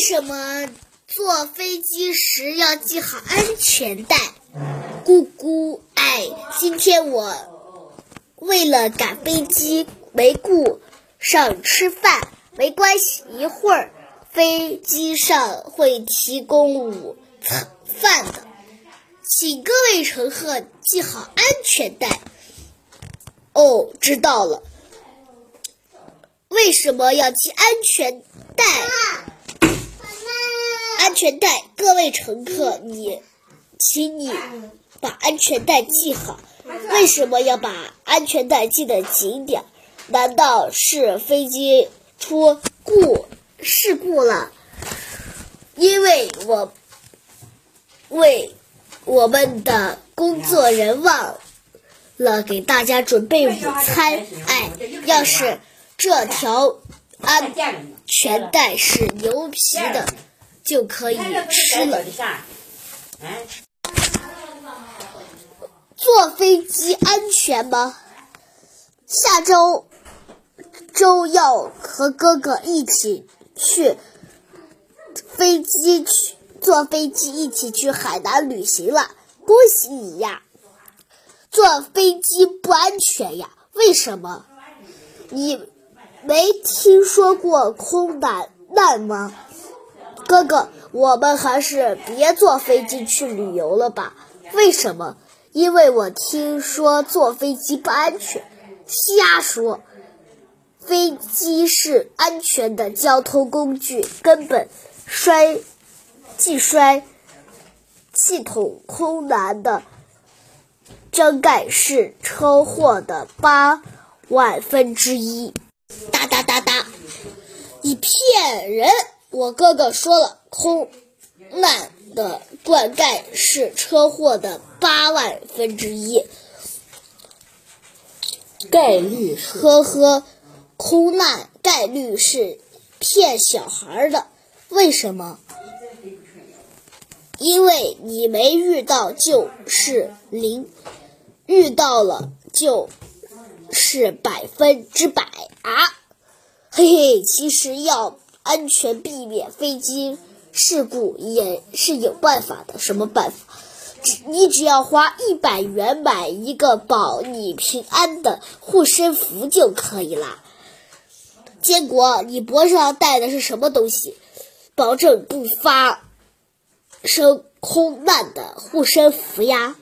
为什么坐飞机时要系好安全带？咕咕，哎，今天我为了赶飞机没顾上吃饭，没关系，一会儿飞机上会提供午餐饭的，请各位乘客系好安全带。哦，知道了。为什么要系安全带？安全带，各位乘客，你，请你把安全带系好。为什么要把安全带系得紧点？难道是飞机出故事故了？因为我为我们的工作人忘了给大家准备午餐。哎，要是这条安全带是牛皮的。就可以吃了。坐飞机安全吗？下周周要和哥哥一起去飞机去坐飞机一起去海南旅行了，恭喜你呀！坐飞机不安全呀？为什么？你没听说过空难难吗？哥哥，我们还是别坐飞机去旅游了吧？为什么？因为我听说坐飞机不安全。瞎说！飞机是安全的交通工具，根本摔既摔系统空难的遮盖是车祸的八万分之一。哒哒哒哒！你骗人！我哥哥说了，空难的灌溉是车祸的八万分之一概率。呵呵，空难概率是骗小孩的。为什么？因为你没遇到就是零，遇到了就是百分之百啊！嘿嘿，其实要。安全避免飞机事故也是有办法的。什么办法？只你只要花一百元买一个保你平安的护身符就可以啦。坚果，你脖子上戴的是什么东西？保证不发生空难的护身符呀。